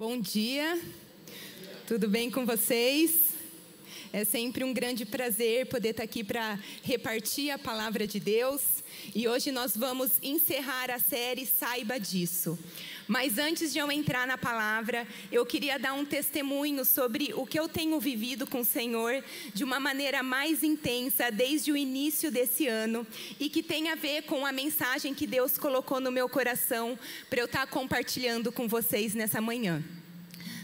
Bom dia, tudo bem com vocês? É sempre um grande prazer poder estar aqui para repartir a palavra de Deus. E hoje nós vamos encerrar a série Saiba Disso. Mas antes de eu entrar na palavra, eu queria dar um testemunho sobre o que eu tenho vivido com o Senhor de uma maneira mais intensa desde o início desse ano e que tem a ver com a mensagem que Deus colocou no meu coração para eu estar compartilhando com vocês nessa manhã.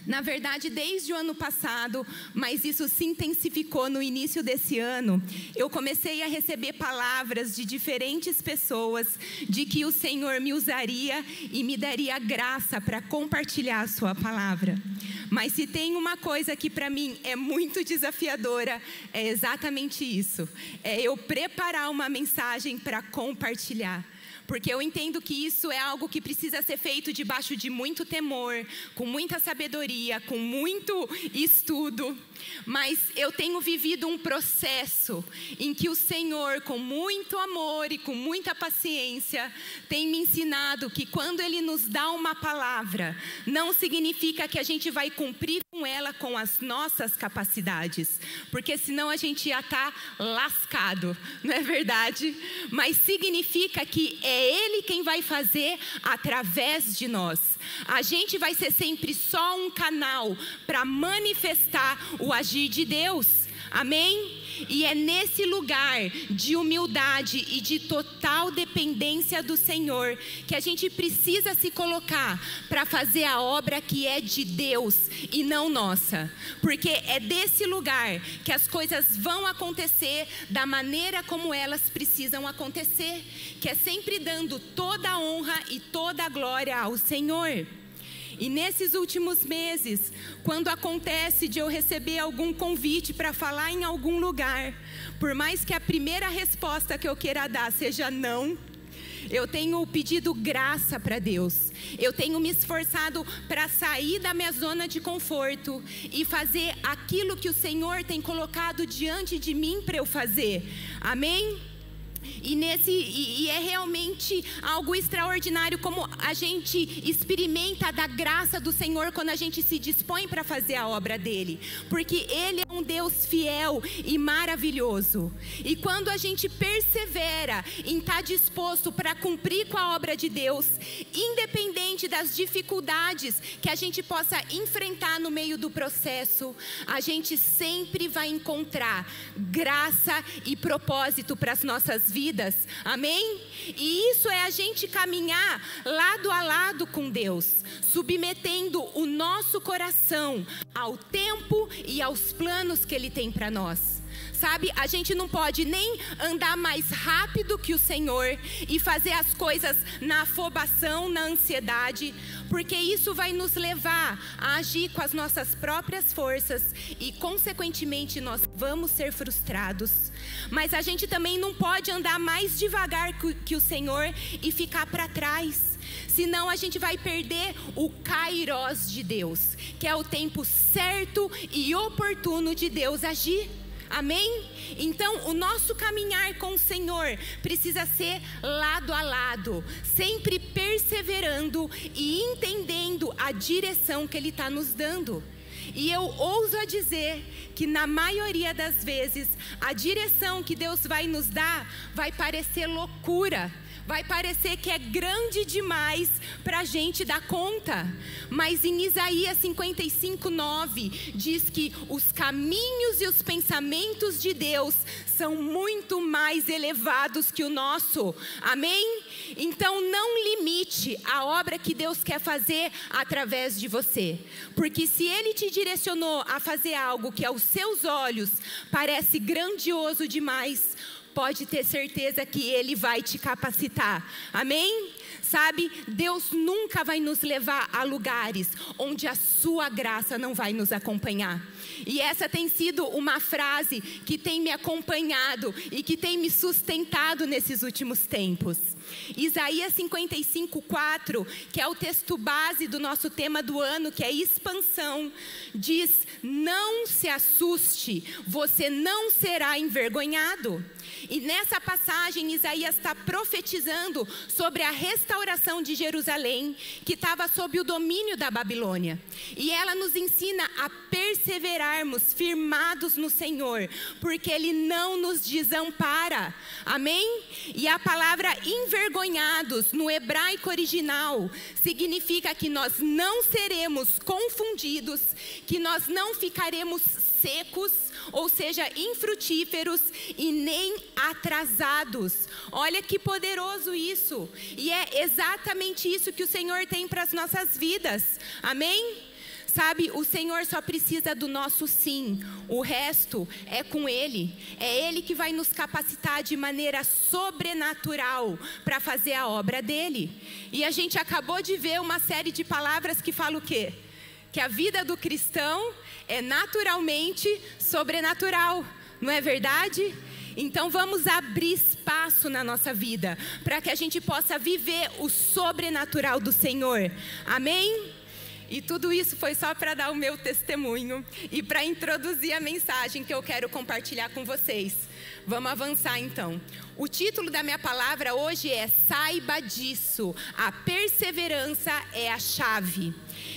Na verdade, desde o ano passado, mas isso se intensificou no início desse ano, eu comecei a receber palavras de diferentes pessoas de que o Senhor me usaria e me daria graça para compartilhar a sua palavra. Mas se tem uma coisa que para mim é muito desafiadora, é exatamente isso: é eu preparar uma mensagem para compartilhar porque eu entendo que isso é algo que precisa ser feito debaixo de muito temor, com muita sabedoria, com muito estudo. Mas eu tenho vivido um processo em que o Senhor, com muito amor e com muita paciência, tem me ensinado que quando Ele nos dá uma palavra, não significa que a gente vai cumprir com ela com as nossas capacidades, porque senão a gente ia estar tá lascado, não é verdade? Mas significa que é Ele quem vai fazer através de nós. A gente vai ser sempre só um canal para manifestar o agir de Deus. Amém? E é nesse lugar de humildade e de total dependência do Senhor que a gente precisa se colocar para fazer a obra que é de Deus e não nossa. Porque é desse lugar que as coisas vão acontecer da maneira como elas precisam acontecer, que é sempre dando toda a honra e toda a glória ao Senhor. E nesses últimos meses, quando acontece de eu receber algum convite para falar em algum lugar, por mais que a primeira resposta que eu queira dar seja não, eu tenho pedido graça para Deus. Eu tenho me esforçado para sair da minha zona de conforto e fazer aquilo que o Senhor tem colocado diante de mim para eu fazer. Amém? E, nesse, e, e, é realmente algo extraordinário como a gente experimenta da graça do Senhor quando a gente se dispõe para fazer a obra dele. Porque ele é um Deus fiel e maravilhoso. E quando a gente persevera em estar tá disposto para cumprir com a obra de Deus, independente das dificuldades que a gente possa enfrentar no meio do processo, a gente sempre vai encontrar graça e propósito para as nossas vidas. Amém? E isso é a gente caminhar lado a lado com Deus, submetendo o nosso coração ao tempo e aos planos que Ele tem para nós. Sabe, a gente não pode nem andar mais rápido que o Senhor e fazer as coisas na afobação, na ansiedade, porque isso vai nos levar a agir com as nossas próprias forças e, consequentemente, nós vamos ser frustrados. Mas a gente também não pode andar mais devagar que o Senhor e ficar para trás. Senão a gente vai perder o kairos de Deus, que é o tempo certo e oportuno de Deus agir. Amém? Então, o nosso caminhar com o Senhor precisa ser lado a lado, sempre perseverando e entendendo a direção que Ele está nos dando. E eu ouso a dizer que na maioria das vezes a direção que Deus vai nos dar vai parecer loucura vai parecer que é grande demais para a gente dar conta. Mas em Isaías 55, 9, diz que os caminhos e os pensamentos de Deus são muito mais elevados que o nosso. Amém? Então não limite a obra que Deus quer fazer através de você. Porque se Ele te direcionou a fazer algo que aos seus olhos parece grandioso demais, pode ter certeza que Ele vai te capacitar. Amém? Sabe, Deus nunca vai nos levar a lugares onde a Sua graça não vai nos acompanhar. E essa tem sido uma frase que tem me acompanhado e que tem me sustentado nesses últimos tempos. Isaías 55, 4, que é o texto base do nosso tema do ano, que é expansão, diz: Não se assuste, você não será envergonhado. E nessa passagem, Isaías está profetizando sobre a restauração de Jerusalém, que estava sob o domínio da Babilônia. E ela nos ensina a perseverarmos firmados no Senhor, porque Ele não nos desampara. Amém? E a palavra envergonhados no hebraico original significa que nós não seremos confundidos, que nós não ficaremos secos, ou seja, infrutíferos e nem atrasados. Olha que poderoso isso. E é exatamente isso que o Senhor tem para as nossas vidas. Amém? Sabe, o Senhor só precisa do nosso sim, o resto é com Ele. É Ele que vai nos capacitar de maneira sobrenatural para fazer a obra dele. E a gente acabou de ver uma série de palavras que fala o quê? Que a vida do cristão é naturalmente sobrenatural, não é verdade? Então vamos abrir espaço na nossa vida para que a gente possa viver o sobrenatural do Senhor. Amém? E tudo isso foi só para dar o meu testemunho e para introduzir a mensagem que eu quero compartilhar com vocês. Vamos avançar então. O título da minha palavra hoje é Saiba disso. A perseverança é a chave.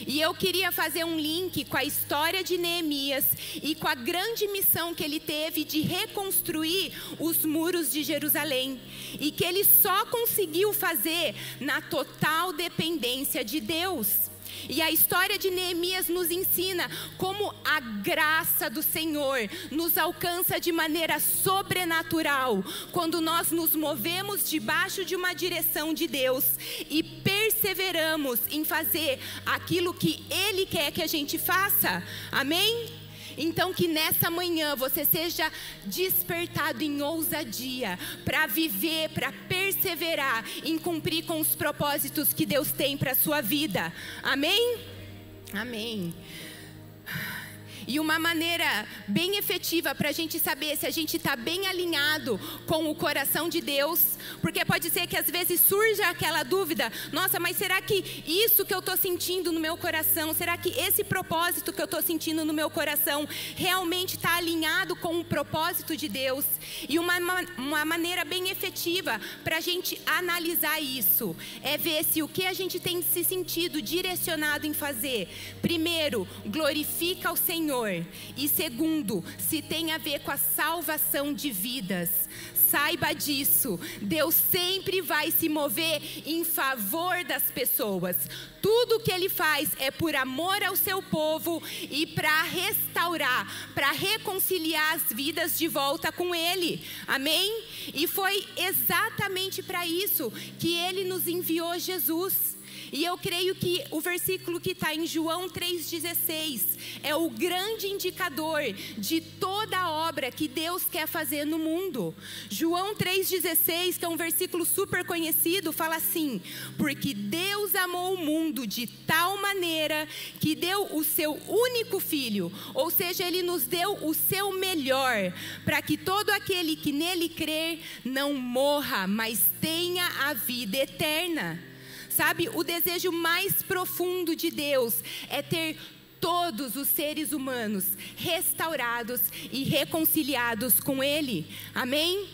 E eu queria fazer um link com a história de Neemias e com a grande missão que ele teve de reconstruir os muros de Jerusalém. E que ele só conseguiu fazer na total dependência de Deus. E a história de Neemias nos ensina como a graça do Senhor nos alcança de maneira sobrenatural quando nós nos movemos debaixo de uma direção de Deus e perseveramos em fazer aquilo que Ele quer que a gente faça. Amém? Então, que nessa manhã você seja despertado em ousadia para viver, para perseverar em cumprir com os propósitos que Deus tem para a sua vida. Amém? Amém. E uma maneira bem efetiva para a gente saber se a gente está bem alinhado com o coração de Deus, porque pode ser que às vezes surja aquela dúvida: nossa, mas será que isso que eu estou sentindo no meu coração, será que esse propósito que eu estou sentindo no meu coração realmente está alinhado com o propósito de Deus? E uma, uma maneira bem efetiva para a gente analisar isso é ver se o que a gente tem se sentido direcionado em fazer, primeiro, glorifica o Senhor Senhor. E segundo, se tem a ver com a salvação de vidas. Saiba disso. Deus sempre vai se mover em favor das pessoas. Tudo que ele faz é por amor ao seu povo e para restaurar, para reconciliar as vidas de volta com ele. Amém? E foi exatamente para isso que ele nos enviou Jesus. E eu creio que o versículo que está em João 3,16 é o grande indicador de toda a obra que Deus quer fazer no mundo. João 3,16, que é um versículo super conhecido, fala assim: Porque Deus amou o mundo de tal maneira que deu o seu único filho, ou seja, ele nos deu o seu melhor, para que todo aquele que nele crer não morra, mas tenha a vida eterna. Sabe, o desejo mais profundo de Deus é ter todos os seres humanos restaurados e reconciliados com Ele. Amém?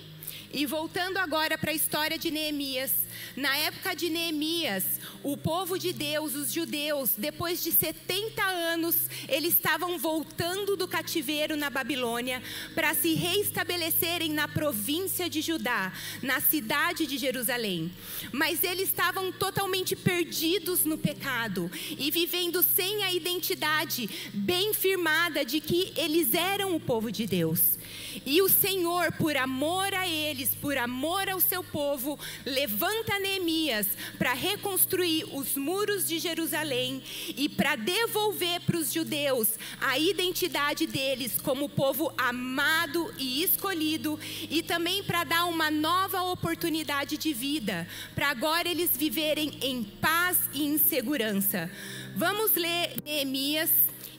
E voltando agora para a história de Neemias, na época de Neemias, o povo de Deus, os judeus, depois de 70 anos, eles estavam voltando do cativeiro na Babilônia para se reestabelecerem na província de Judá, na cidade de Jerusalém. Mas eles estavam totalmente perdidos no pecado e vivendo sem a identidade bem firmada de que eles eram o povo de Deus. E o Senhor, por amor a eles, por amor ao seu povo, levanta Neemias para reconstruir os muros de Jerusalém e para devolver para os judeus a identidade deles como povo amado e escolhido e também para dar uma nova oportunidade de vida, para agora eles viverem em paz e em segurança. Vamos ler Neemias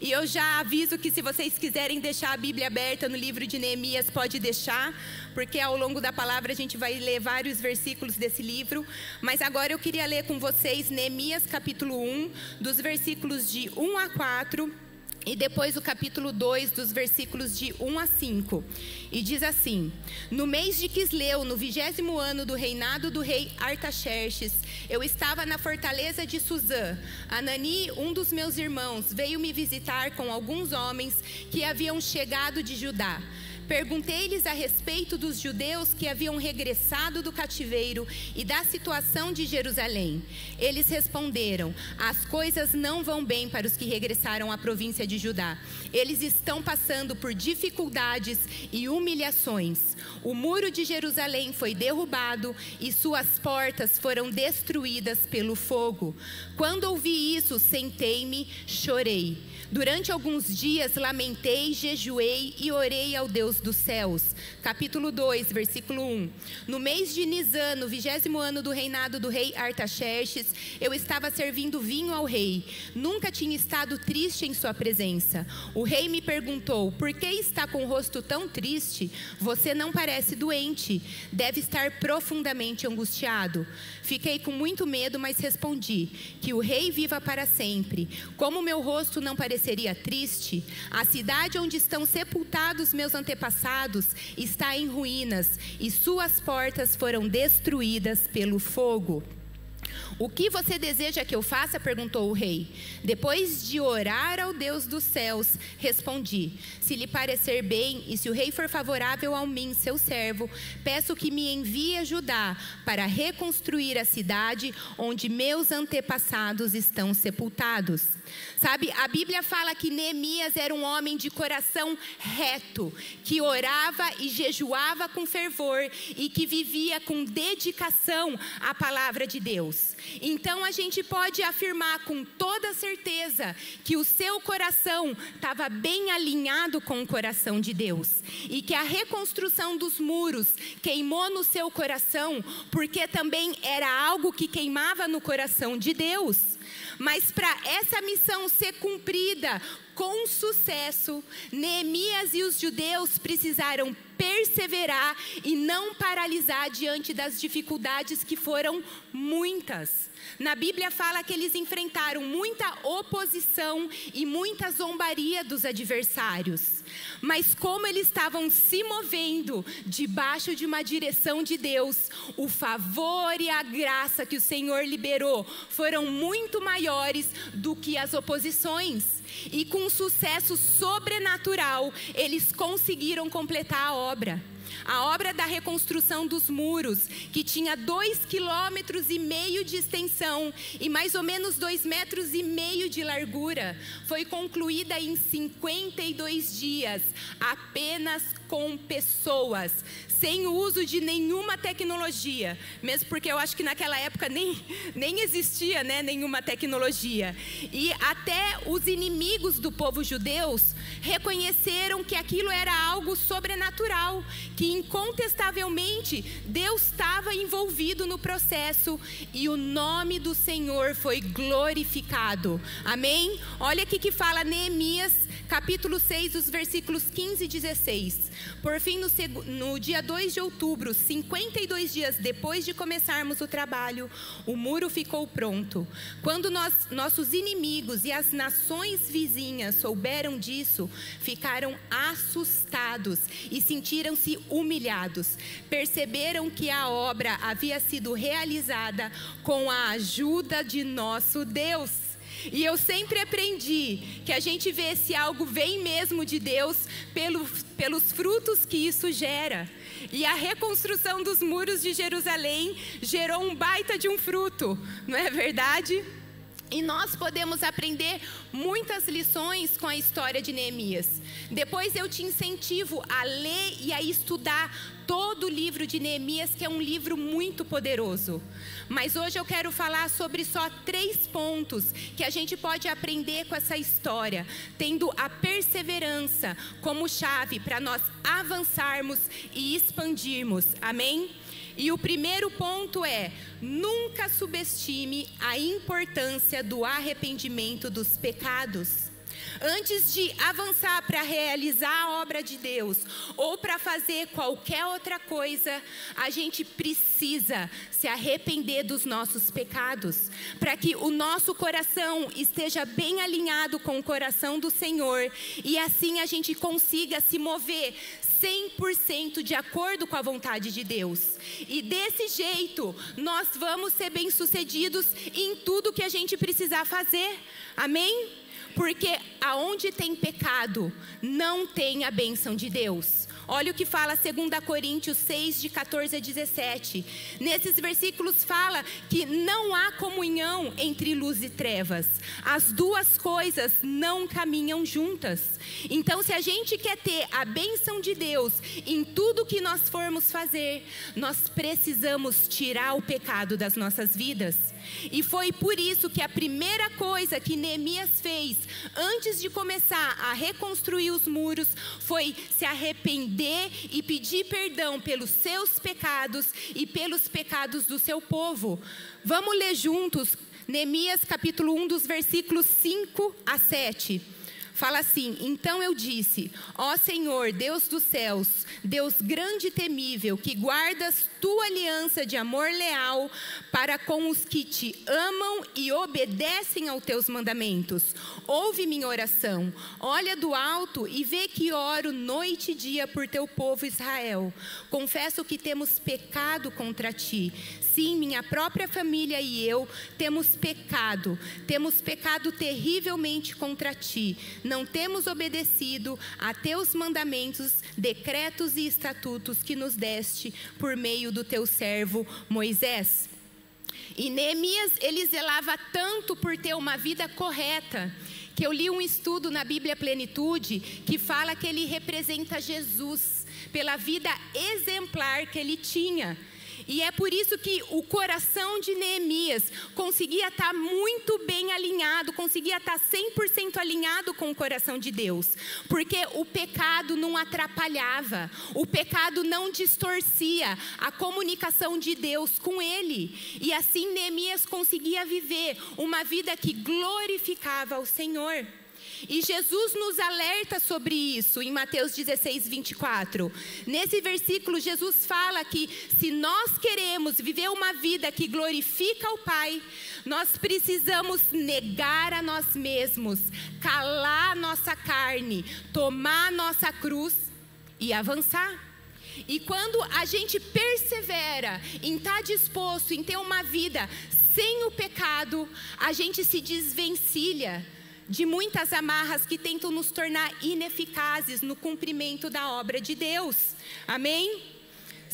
e eu já aviso que se vocês quiserem deixar a Bíblia aberta no livro de Neemias, pode deixar, porque ao longo da palavra a gente vai ler vários versículos desse livro. Mas agora eu queria ler com vocês Neemias capítulo 1, dos versículos de 1 a 4 e depois o capítulo 2, dos versículos de 1 a 5. E diz assim: No mês de Quisleu, no vigésimo ano do reinado do rei Artaxerxes, eu estava na fortaleza de Suzã. Anani, um dos meus irmãos, veio me visitar com alguns homens que haviam chegado de Judá. Perguntei-lhes a respeito dos judeus que haviam regressado do cativeiro e da situação de Jerusalém. Eles responderam: As coisas não vão bem para os que regressaram à província de Judá. Eles estão passando por dificuldades e humilhações. O muro de Jerusalém foi derrubado e suas portas foram destruídas pelo fogo. Quando ouvi isso, sentei-me, chorei. Durante alguns dias lamentei, jejuei e orei ao Deus dos céus. Capítulo 2, versículo 1. No mês de Nisan, no vigésimo ano do reinado do rei Artaxerxes, eu estava servindo vinho ao rei. Nunca tinha estado triste em sua presença. O rei me perguntou: Por que está com o rosto tão triste? Você não parece doente. Deve estar profundamente angustiado. Fiquei com muito medo, mas respondi: Que o rei viva para sempre. Como meu rosto não pareceria triste, a cidade onde estão sepultados meus antepassados está em ruínas e suas portas foram destruídas pelo fogo. O que você deseja que eu faça? perguntou o rei. Depois de orar ao Deus dos céus, respondi: Se lhe parecer bem e se o rei for favorável a mim, seu servo, peço que me envie ajudar para reconstruir a cidade onde meus antepassados estão sepultados. Sabe, a Bíblia fala que Neemias era um homem de coração reto, que orava e jejuava com fervor e que vivia com dedicação à palavra de Deus. Então a gente pode afirmar com toda certeza que o seu coração estava bem alinhado com o coração de Deus e que a reconstrução dos muros queimou no seu coração, porque também era algo que queimava no coração de Deus. Mas para essa missão ser cumprida com sucesso, Neemias e os judeus precisaram perseverar e não paralisar diante das dificuldades que foram muitas. Na Bíblia fala que eles enfrentaram muita oposição e muita zombaria dos adversários. Mas como eles estavam se movendo debaixo de uma direção de Deus, o favor e a graça que o Senhor liberou foram muito maiores do que as oposições. E com um sucesso sobrenatural, eles conseguiram completar a obra. A obra da reconstrução dos muros, que tinha dois quilômetros e meio de extensão e mais ou menos dois metros e meio de largura, foi concluída em 52 dias, apenas com pessoas, sem o uso de nenhuma tecnologia, mesmo porque eu acho que naquela época nem, nem existia né, nenhuma tecnologia. E até os inimigos do povo judeus reconheceram que aquilo era algo sobrenatural, que incontestavelmente Deus estava envolvido no processo e o nome do Senhor foi glorificado. Amém? Olha aqui que fala Neemias, capítulo 6, os versículos 15 e 16. Por fim, no, no dia 2 de outubro, 52 dias depois de começarmos o trabalho, o muro ficou pronto. Quando nós, nossos inimigos e as nações vizinhas souberam disso, ficaram assustados e sentiram-se humilhados. Perceberam que a obra havia sido realizada com a ajuda de nosso Deus. E eu sempre aprendi que a gente vê se algo vem mesmo de Deus pelo, pelos frutos que isso gera. E a reconstrução dos muros de Jerusalém gerou um baita de um fruto, não é verdade? E nós podemos aprender muitas lições com a história de Neemias. Depois eu te incentivo a ler e a estudar todo o livro de Neemias, que é um livro muito poderoso. Mas hoje eu quero falar sobre só três pontos que a gente pode aprender com essa história, tendo a perseverança como chave para nós avançarmos e expandirmos. Amém? E o primeiro ponto é: nunca subestime a importância do arrependimento dos pecados. Antes de avançar para realizar a obra de Deus ou para fazer qualquer outra coisa, a gente precisa se arrepender dos nossos pecados, para que o nosso coração esteja bem alinhado com o coração do Senhor e assim a gente consiga se mover 100% de acordo com a vontade de Deus. E desse jeito, nós vamos ser bem-sucedidos em tudo que a gente precisar fazer. Amém? Porque aonde tem pecado, não tem a bênção de Deus. Olha o que fala 2 Coríntios 6, de 14 a 17. Nesses versículos fala que não há comunhão entre luz e trevas. As duas coisas não caminham juntas. Então, se a gente quer ter a bênção de Deus em tudo que nós formos fazer, nós precisamos tirar o pecado das nossas vidas. E foi por isso que a primeira coisa que Neemias fez antes de começar a reconstruir os muros foi se arrepender e pedir perdão pelos seus pecados e pelos pecados do seu povo. Vamos ler juntos Neemias capítulo 1 dos versículos 5 a 7. Fala assim: Então eu disse: Ó Senhor, Deus dos céus, Deus grande e temível, que guardas tua aliança de amor leal para com os que te amam e obedecem aos teus mandamentos. Ouve minha oração, olha do alto e vê que oro noite e dia por teu povo Israel. Confesso que temos pecado contra ti Sim, minha própria família e eu temos pecado, temos pecado terrivelmente contra ti. Não temos obedecido a teus mandamentos, decretos e estatutos que nos deste por meio do teu servo Moisés. E Neemias, ele zelava tanto por ter uma vida correta, que eu li um estudo na Bíblia Plenitude que fala que ele representa Jesus pela vida exemplar que ele tinha. E é por isso que o coração de Neemias conseguia estar muito bem alinhado, conseguia estar 100% alinhado com o coração de Deus, porque o pecado não atrapalhava, o pecado não distorcia a comunicação de Deus com ele. E assim Neemias conseguia viver uma vida que glorificava o Senhor. E Jesus nos alerta sobre isso em Mateus 16, 24. Nesse versículo, Jesus fala que se nós queremos viver uma vida que glorifica o Pai, nós precisamos negar a nós mesmos, calar nossa carne, tomar nossa cruz e avançar. E quando a gente persevera em estar disposto em ter uma vida sem o pecado, a gente se desvencilha de muitas amarras que tentam nos tornar ineficazes no cumprimento da obra de Deus. Amém?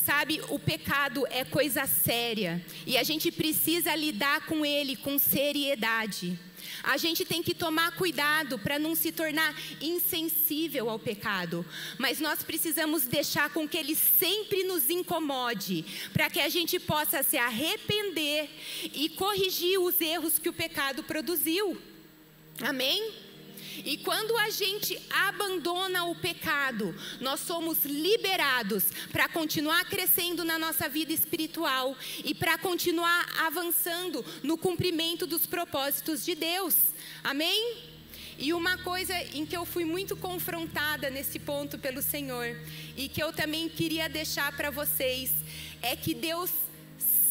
Sabe, o pecado é coisa séria e a gente precisa lidar com ele com seriedade. A gente tem que tomar cuidado para não se tornar insensível ao pecado, mas nós precisamos deixar com que ele sempre nos incomode, para que a gente possa se arrepender e corrigir os erros que o pecado produziu. Amém? E quando a gente abandona o pecado, nós somos liberados para continuar crescendo na nossa vida espiritual e para continuar avançando no cumprimento dos propósitos de Deus. Amém? E uma coisa em que eu fui muito confrontada nesse ponto pelo Senhor e que eu também queria deixar para vocês é que Deus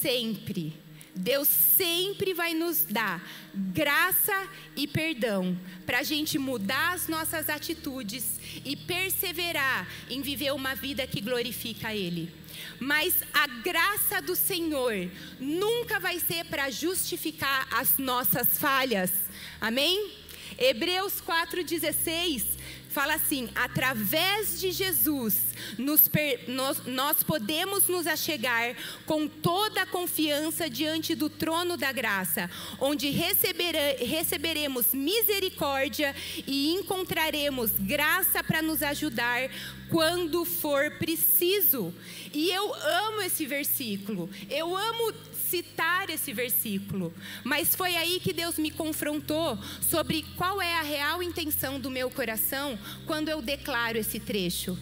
sempre Deus sempre vai nos dar graça e perdão para a gente mudar as nossas atitudes e perseverar em viver uma vida que glorifica a Ele. Mas a graça do Senhor nunca vai ser para justificar as nossas falhas. Amém? Hebreus 4,16 fala assim: através de Jesus, nos, nós, nós podemos nos achegar com toda a confiança diante do trono da graça, onde receberemos misericórdia e encontraremos graça para nos ajudar quando for preciso. E eu amo esse versículo, eu amo citar esse versículo, mas foi aí que Deus me confrontou sobre qual é a real intenção do meu coração quando eu declaro esse trecho.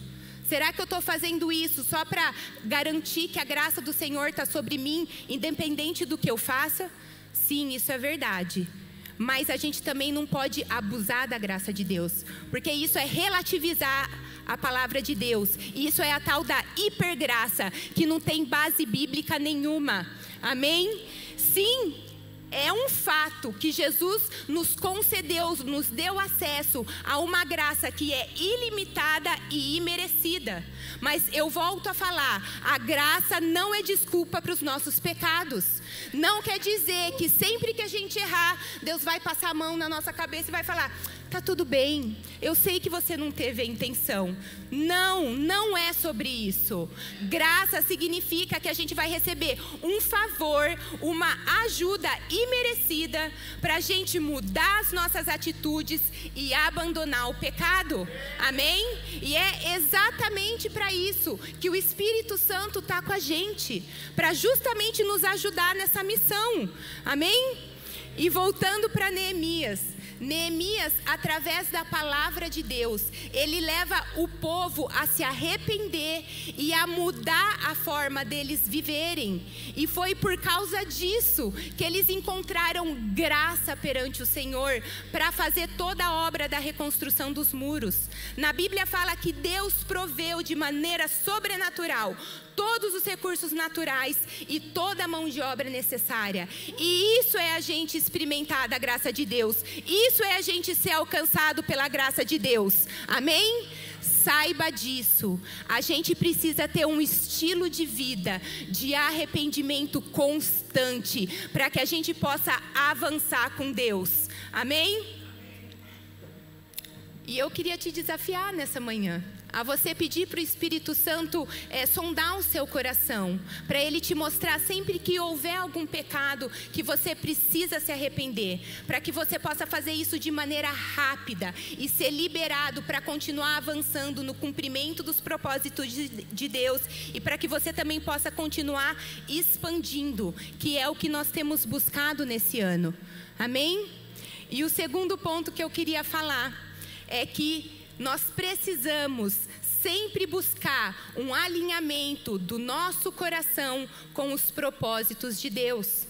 Será que eu estou fazendo isso só para garantir que a graça do Senhor está sobre mim, independente do que eu faça? Sim, isso é verdade. mas a gente também não pode abusar da graça de Deus, porque isso é relativizar a palavra de Deus. Isso é a tal da hipergraça, que não tem base bíblica nenhuma. Amém? Sim, é um fato que Jesus nos concedeu, nos deu acesso a uma graça que é ilimitada e imerecida. Mas eu volto a falar: a graça não é desculpa para os nossos pecados. Não quer dizer que sempre que a gente errar, Deus vai passar a mão na nossa cabeça e vai falar: tá tudo bem, eu sei que você não teve a intenção. Não, não é sobre isso. Graça significa que a gente vai receber um favor, uma ajuda imerecida para a gente mudar as nossas atitudes e abandonar o pecado. Amém? E é exatamente para isso que o Espírito Santo está com a gente para justamente nos ajudar nessa missão. Amém? E voltando para Neemias. Neemias, através da palavra de Deus, ele leva o povo a se arrepender e a mudar a forma deles viverem. E foi por causa disso que eles encontraram graça perante o Senhor para fazer toda a obra da reconstrução dos muros. Na Bíblia fala que Deus proveu de maneira sobrenatural todos os recursos naturais e toda a mão de obra necessária. E isso é a gente experimentar da graça de Deus. Isso é a gente ser alcançado pela graça de Deus. Amém? Saiba disso. A gente precisa ter um estilo de vida de arrependimento constante para que a gente possa avançar com Deus. Amém? E eu queria te desafiar nessa manhã a você pedir para o Espírito Santo é, sondar o seu coração, para ele te mostrar sempre que houver algum pecado que você precisa se arrepender, para que você possa fazer isso de maneira rápida e ser liberado para continuar avançando no cumprimento dos propósitos de, de Deus e para que você também possa continuar expandindo, que é o que nós temos buscado nesse ano. Amém? E o segundo ponto que eu queria falar é que nós precisamos sempre buscar um alinhamento do nosso coração com os propósitos de Deus.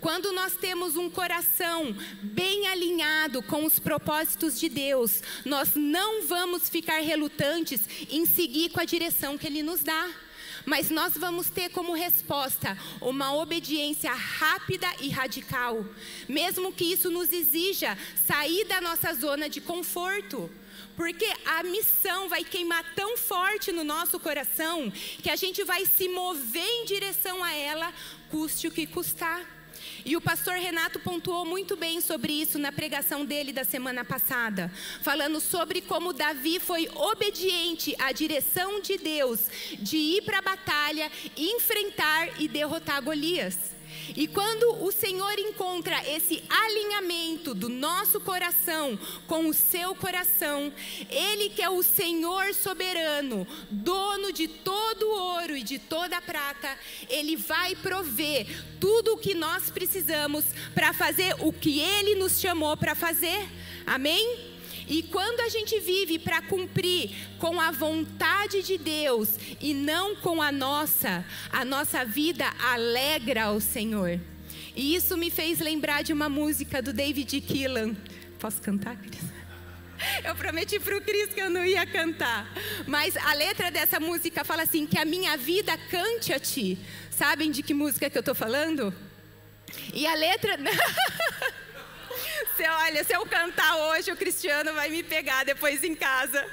Quando nós temos um coração bem alinhado com os propósitos de Deus, nós não vamos ficar relutantes em seguir com a direção que Ele nos dá. Mas nós vamos ter como resposta uma obediência rápida e radical, mesmo que isso nos exija sair da nossa zona de conforto. Porque a missão vai queimar tão forte no nosso coração que a gente vai se mover em direção a ela, custe o que custar. E o pastor Renato pontuou muito bem sobre isso na pregação dele da semana passada, falando sobre como Davi foi obediente à direção de Deus de ir para a batalha, enfrentar e derrotar Golias. E quando o Senhor encontra esse alinhamento do nosso coração com o seu coração, Ele que é o Senhor soberano, dono de todo o ouro e de toda a prata, Ele vai prover tudo o que nós precisamos para fazer o que Ele nos chamou para fazer. Amém? E quando a gente vive para cumprir com a vontade de Deus e não com a nossa, a nossa vida alegra ao Senhor. E isso me fez lembrar de uma música do David Keelan. Posso cantar, Cris? Eu prometi para o Cris que eu não ia cantar. Mas a letra dessa música fala assim: que a minha vida cante a ti. Sabem de que música que eu estou falando? E a letra. Se, olha, se eu cantar hoje, o Cristiano vai me pegar depois em casa.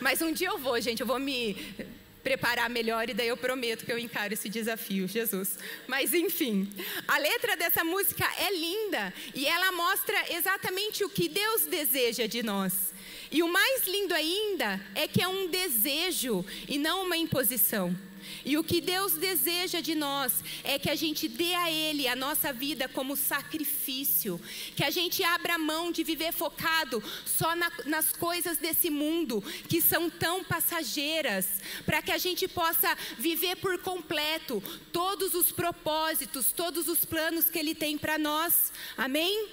Mas um dia eu vou, gente, eu vou me preparar melhor e daí eu prometo que eu encaro esse desafio, Jesus. Mas enfim, a letra dessa música é linda e ela mostra exatamente o que Deus deseja de nós. E o mais lindo ainda é que é um desejo e não uma imposição. E o que Deus deseja de nós é que a gente dê a Ele a nossa vida como sacrifício, que a gente abra mão de viver focado só na, nas coisas desse mundo que são tão passageiras, para que a gente possa viver por completo todos os propósitos, todos os planos que Ele tem para nós. Amém?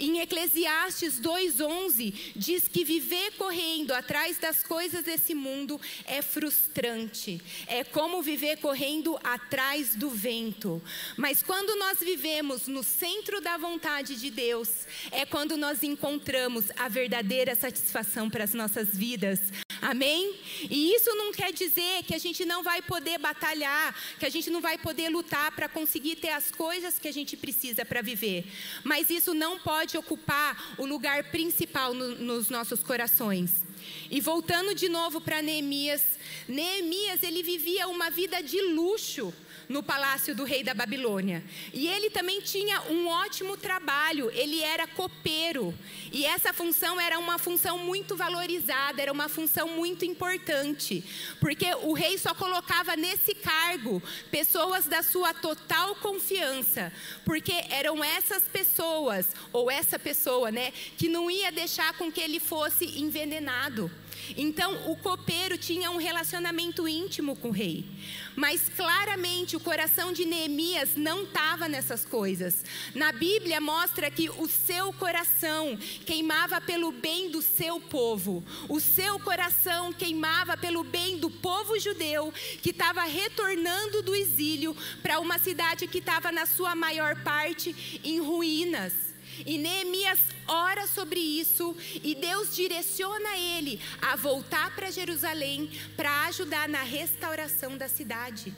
Em Eclesiastes 2:11 diz que viver correndo atrás das coisas desse mundo é frustrante. É como viver correndo atrás do vento. Mas quando nós vivemos no centro da vontade de Deus, é quando nós encontramos a verdadeira satisfação para as nossas vidas. Amém? E isso não quer dizer que a gente não vai poder batalhar, que a gente não vai poder lutar para conseguir ter as coisas que a gente precisa para viver. Mas isso não pode ocupar o lugar principal no, nos nossos corações. E voltando de novo para Neemias, Neemias ele vivia uma vida de luxo no palácio do rei da Babilônia. E ele também tinha um ótimo trabalho, ele era copeiro. E essa função era uma função muito valorizada, era uma função muito importante, porque o rei só colocava nesse cargo pessoas da sua total confiança, porque eram essas pessoas, ou essa pessoa, né, que não ia deixar com que ele fosse envenenado. Então, o copeiro tinha um relacionamento íntimo com o rei. Mas claramente o coração de Neemias não estava nessas coisas. Na Bíblia mostra que o seu coração queimava pelo bem do seu povo. O seu coração queimava pelo bem do povo judeu que estava retornando do exílio para uma cidade que estava na sua maior parte em ruínas. E Neemias ora sobre isso e Deus direciona ele a voltar para Jerusalém para ajudar na restauração da cidade.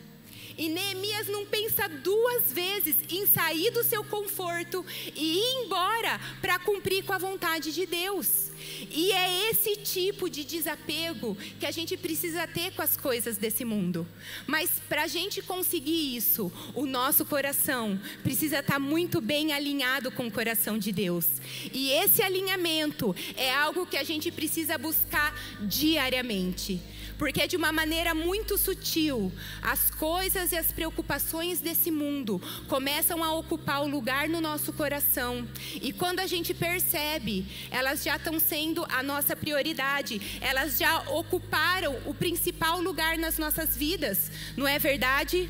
E Neemias não pensa duas vezes em sair do seu conforto e ir embora para cumprir com a vontade de Deus. E é esse tipo de desapego que a gente precisa ter com as coisas desse mundo. Mas para a gente conseguir isso, o nosso coração precisa estar tá muito bem alinhado com o coração de Deus. E esse alinhamento é algo que a gente precisa buscar diariamente. Porque de uma maneira muito sutil, as coisas e as preocupações desse mundo começam a ocupar o lugar no nosso coração. E quando a gente percebe, elas já estão sendo a nossa prioridade, elas já ocuparam o principal lugar nas nossas vidas, não é verdade?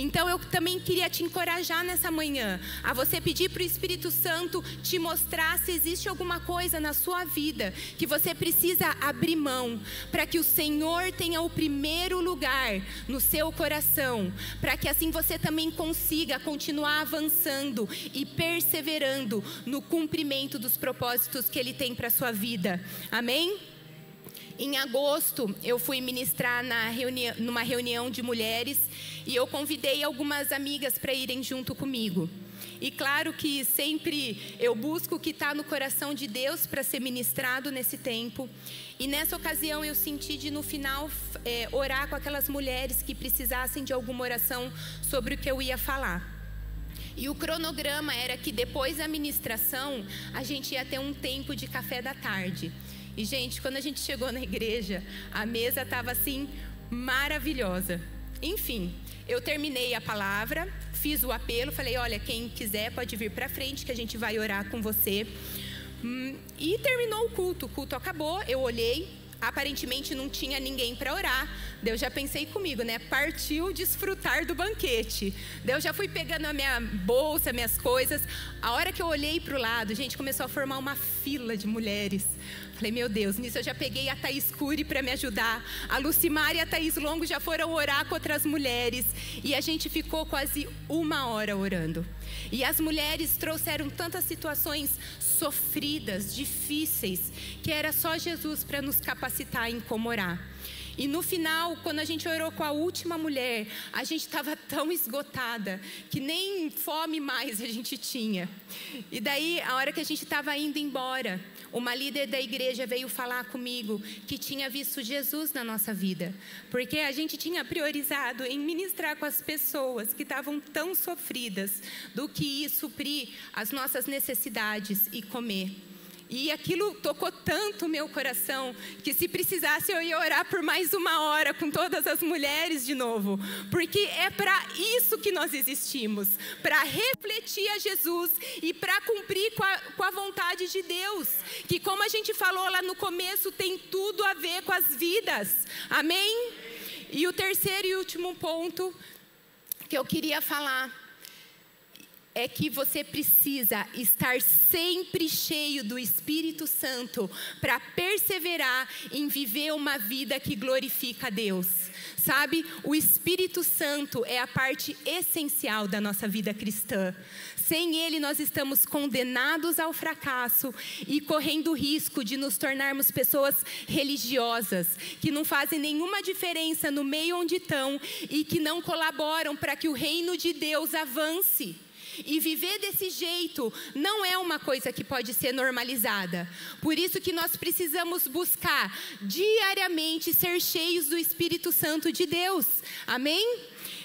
Então eu também queria te encorajar nessa manhã a você pedir para o Espírito Santo te mostrar se existe alguma coisa na sua vida que você precisa abrir mão para que o Senhor tenha o primeiro lugar no seu coração, para que assim você também consiga continuar avançando e perseverando no cumprimento dos propósitos que Ele tem para sua vida. Amém? Em agosto, eu fui ministrar reuni numa reunião de mulheres e eu convidei algumas amigas para irem junto comigo. E claro que sempre eu busco o que está no coração de Deus para ser ministrado nesse tempo. E nessa ocasião eu senti de no final é, orar com aquelas mulheres que precisassem de alguma oração sobre o que eu ia falar. E o cronograma era que depois da ministração a gente ia ter um tempo de café da tarde. E, gente, quando a gente chegou na igreja, a mesa estava assim maravilhosa. Enfim, eu terminei a palavra, fiz o apelo, falei: olha, quem quiser pode vir para frente que a gente vai orar com você. Hum, e terminou o culto, o culto acabou, eu olhei, aparentemente não tinha ninguém para orar. Deus já pensei comigo, né? Partiu desfrutar do banquete. Deus já fui pegando a minha bolsa, minhas coisas. A hora que eu olhei para o lado, gente, começou a formar uma fila de mulheres. Falei, meu Deus, nisso eu já peguei a Thaís Cury para me ajudar. A Lucimar e a Thaís Longo já foram orar com outras mulheres. E a gente ficou quase uma hora orando. E as mulheres trouxeram tantas situações sofridas, difíceis, que era só Jesus para nos capacitar em como orar. E no final, quando a gente orou com a última mulher, a gente estava tão esgotada que nem fome mais a gente tinha. E daí, a hora que a gente estava indo embora, uma líder da igreja veio falar comigo que tinha visto Jesus na nossa vida, porque a gente tinha priorizado em ministrar com as pessoas que estavam tão sofridas do que ir suprir as nossas necessidades e comer. E aquilo tocou tanto o meu coração que se precisasse eu ia orar por mais uma hora com todas as mulheres de novo, porque é para isso que nós existimos, para refletir a Jesus e para cumprir com a, com a vontade de Deus, que como a gente falou lá no começo tem tudo a ver com as vidas. Amém? E o terceiro e último ponto que eu queria falar é que você precisa estar sempre cheio do Espírito Santo para perseverar em viver uma vida que glorifica a Deus. Sabe, o Espírito Santo é a parte essencial da nossa vida cristã. Sem Ele, nós estamos condenados ao fracasso e correndo o risco de nos tornarmos pessoas religiosas, que não fazem nenhuma diferença no meio onde estão e que não colaboram para que o reino de Deus avance. E viver desse jeito não é uma coisa que pode ser normalizada. Por isso que nós precisamos buscar diariamente ser cheios do Espírito Santo de Deus. Amém?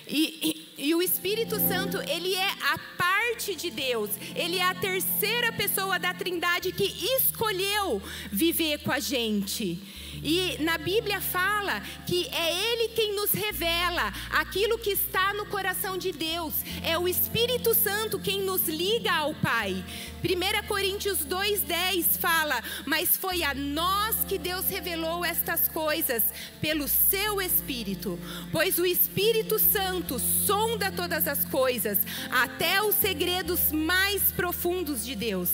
E, e, e, o Espírito Santo, ele é a parte de Deus, ele é a terceira pessoa da Trindade que escolheu viver com a gente. E na Bíblia fala que é Ele quem nos revela aquilo que está no coração de Deus. É o Espírito Santo quem nos liga ao Pai. 1 Coríntios 2,10 fala: Mas foi a nós que Deus revelou estas coisas pelo seu Espírito. Pois o Espírito Santo sonda todas as coisas, até os segredos mais profundos de Deus.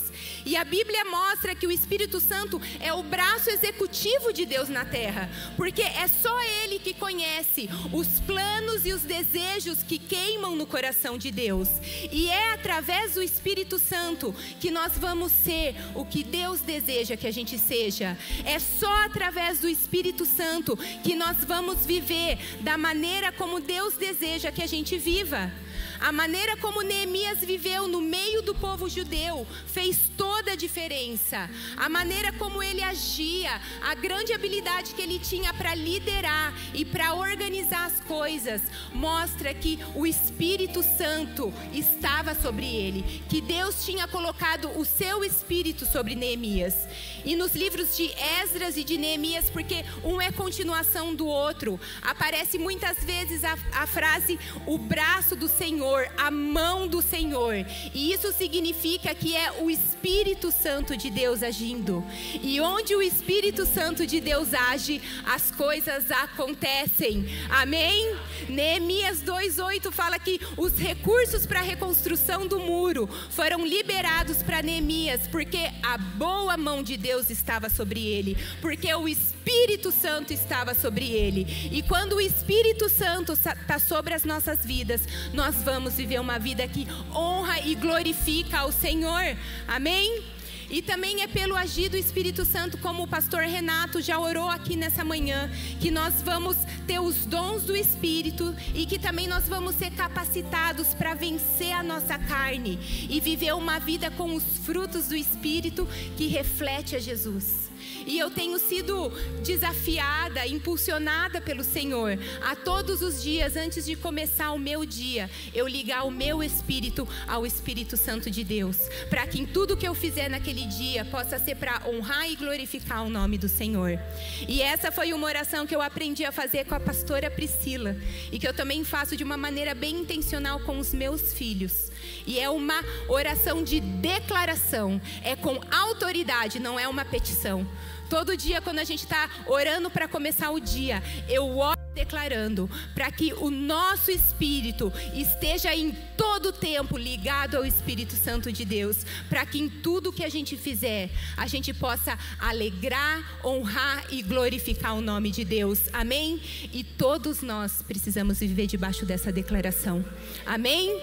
E a Bíblia mostra que o Espírito Santo é o braço executivo de Deus na terra, porque é só Ele que conhece os planos e os desejos que queimam no coração de Deus. E é através do Espírito Santo que nós vamos ser o que Deus deseja que a gente seja. É só através do Espírito Santo que nós vamos viver da maneira como Deus deseja que a gente viva. A maneira como Neemias viveu no meio do povo judeu fez toda a diferença. A maneira como ele agia, a grande habilidade que ele tinha para liderar e para organizar as coisas, mostra que o Espírito Santo estava sobre ele, que Deus tinha colocado o seu espírito sobre Neemias. E nos livros de Esdras e de Neemias, porque um é continuação do outro, aparece muitas vezes a, a frase o braço do Senhor Senhor, a mão do Senhor. E isso significa que é o Espírito Santo de Deus agindo. E onde o Espírito Santo de Deus age, as coisas acontecem. Amém? Neemias 2:8 fala que os recursos para a reconstrução do muro foram liberados para Neemias, porque a boa mão de Deus estava sobre ele, porque o Espírito Santo estava sobre ele. E quando o Espírito Santo está sobre as nossas vidas, nós vamos vamos viver uma vida que honra e glorifica ao Senhor. Amém? E também é pelo agir do Espírito Santo, como o pastor Renato já orou aqui nessa manhã, que nós vamos ter os dons do Espírito e que também nós vamos ser capacitados para vencer a nossa carne e viver uma vida com os frutos do Espírito que reflete a Jesus. E eu tenho sido desafiada, impulsionada pelo Senhor a todos os dias, antes de começar o meu dia, eu ligar o meu espírito ao Espírito Santo de Deus, para que em tudo que eu fizer naquele dia possa ser para honrar e glorificar o nome do Senhor. E essa foi uma oração que eu aprendi a fazer com a pastora Priscila e que eu também faço de uma maneira bem intencional com os meus filhos. E é uma oração de declaração, é com autoridade, não é uma petição. Todo dia, quando a gente está orando para começar o dia, eu oro declarando para que o nosso espírito esteja em todo tempo ligado ao Espírito Santo de Deus, para que em tudo que a gente fizer, a gente possa alegrar, honrar e glorificar o nome de Deus. Amém? E todos nós precisamos viver debaixo dessa declaração. Amém?